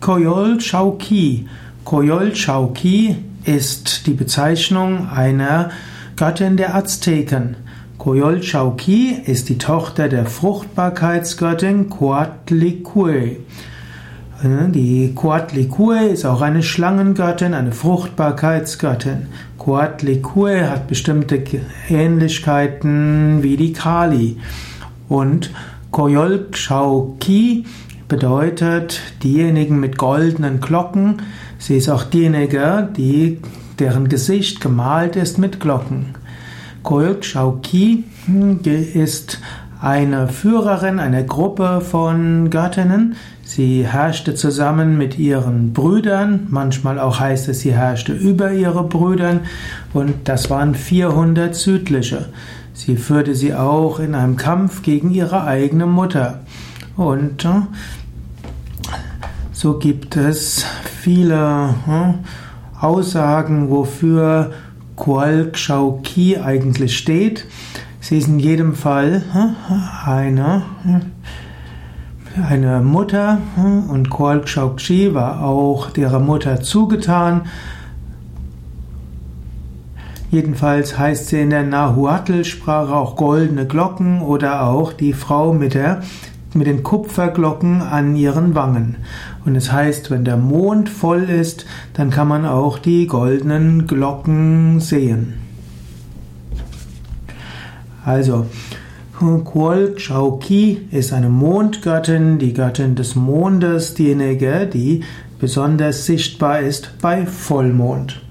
Koyol Chauki. Koyol Chauki ist die Bezeichnung einer Göttin der Azteken. Koyol Chauki ist die Tochter der Fruchtbarkeitsgöttin Coatlicue. Die Coatlicue ist auch eine Schlangengöttin, eine Fruchtbarkeitsgöttin. Coatlicue hat bestimmte Ähnlichkeiten wie die Kali. Und Koyol Chauki bedeutet diejenigen mit goldenen Glocken. Sie ist auch diejenige, die, deren Gesicht gemalt ist mit Glocken. Koyok Shauki hm, ist eine Führerin einer Gruppe von Göttinnen. Sie herrschte zusammen mit ihren Brüdern, manchmal auch heißt es, sie herrschte über ihre Brüdern und das waren 400 südliche. Sie führte sie auch in einem Kampf gegen ihre eigene Mutter. Und äh, so gibt es viele hm, Aussagen, wofür Kualkshauki eigentlich steht. Sie ist in jedem Fall hm, eine, eine Mutter und Kualkshaukchi war auch ihrer Mutter zugetan. Jedenfalls heißt sie in der Nahuatl-Sprache auch goldene Glocken oder auch die Frau mit der mit den Kupferglocken an ihren Wangen. Und es heißt, wenn der Mond voll ist, dann kann man auch die goldenen Glocken sehen. Also, Kuol Chauki ist eine Mondgöttin, die Göttin des Mondes, diejenige, die besonders sichtbar ist bei Vollmond.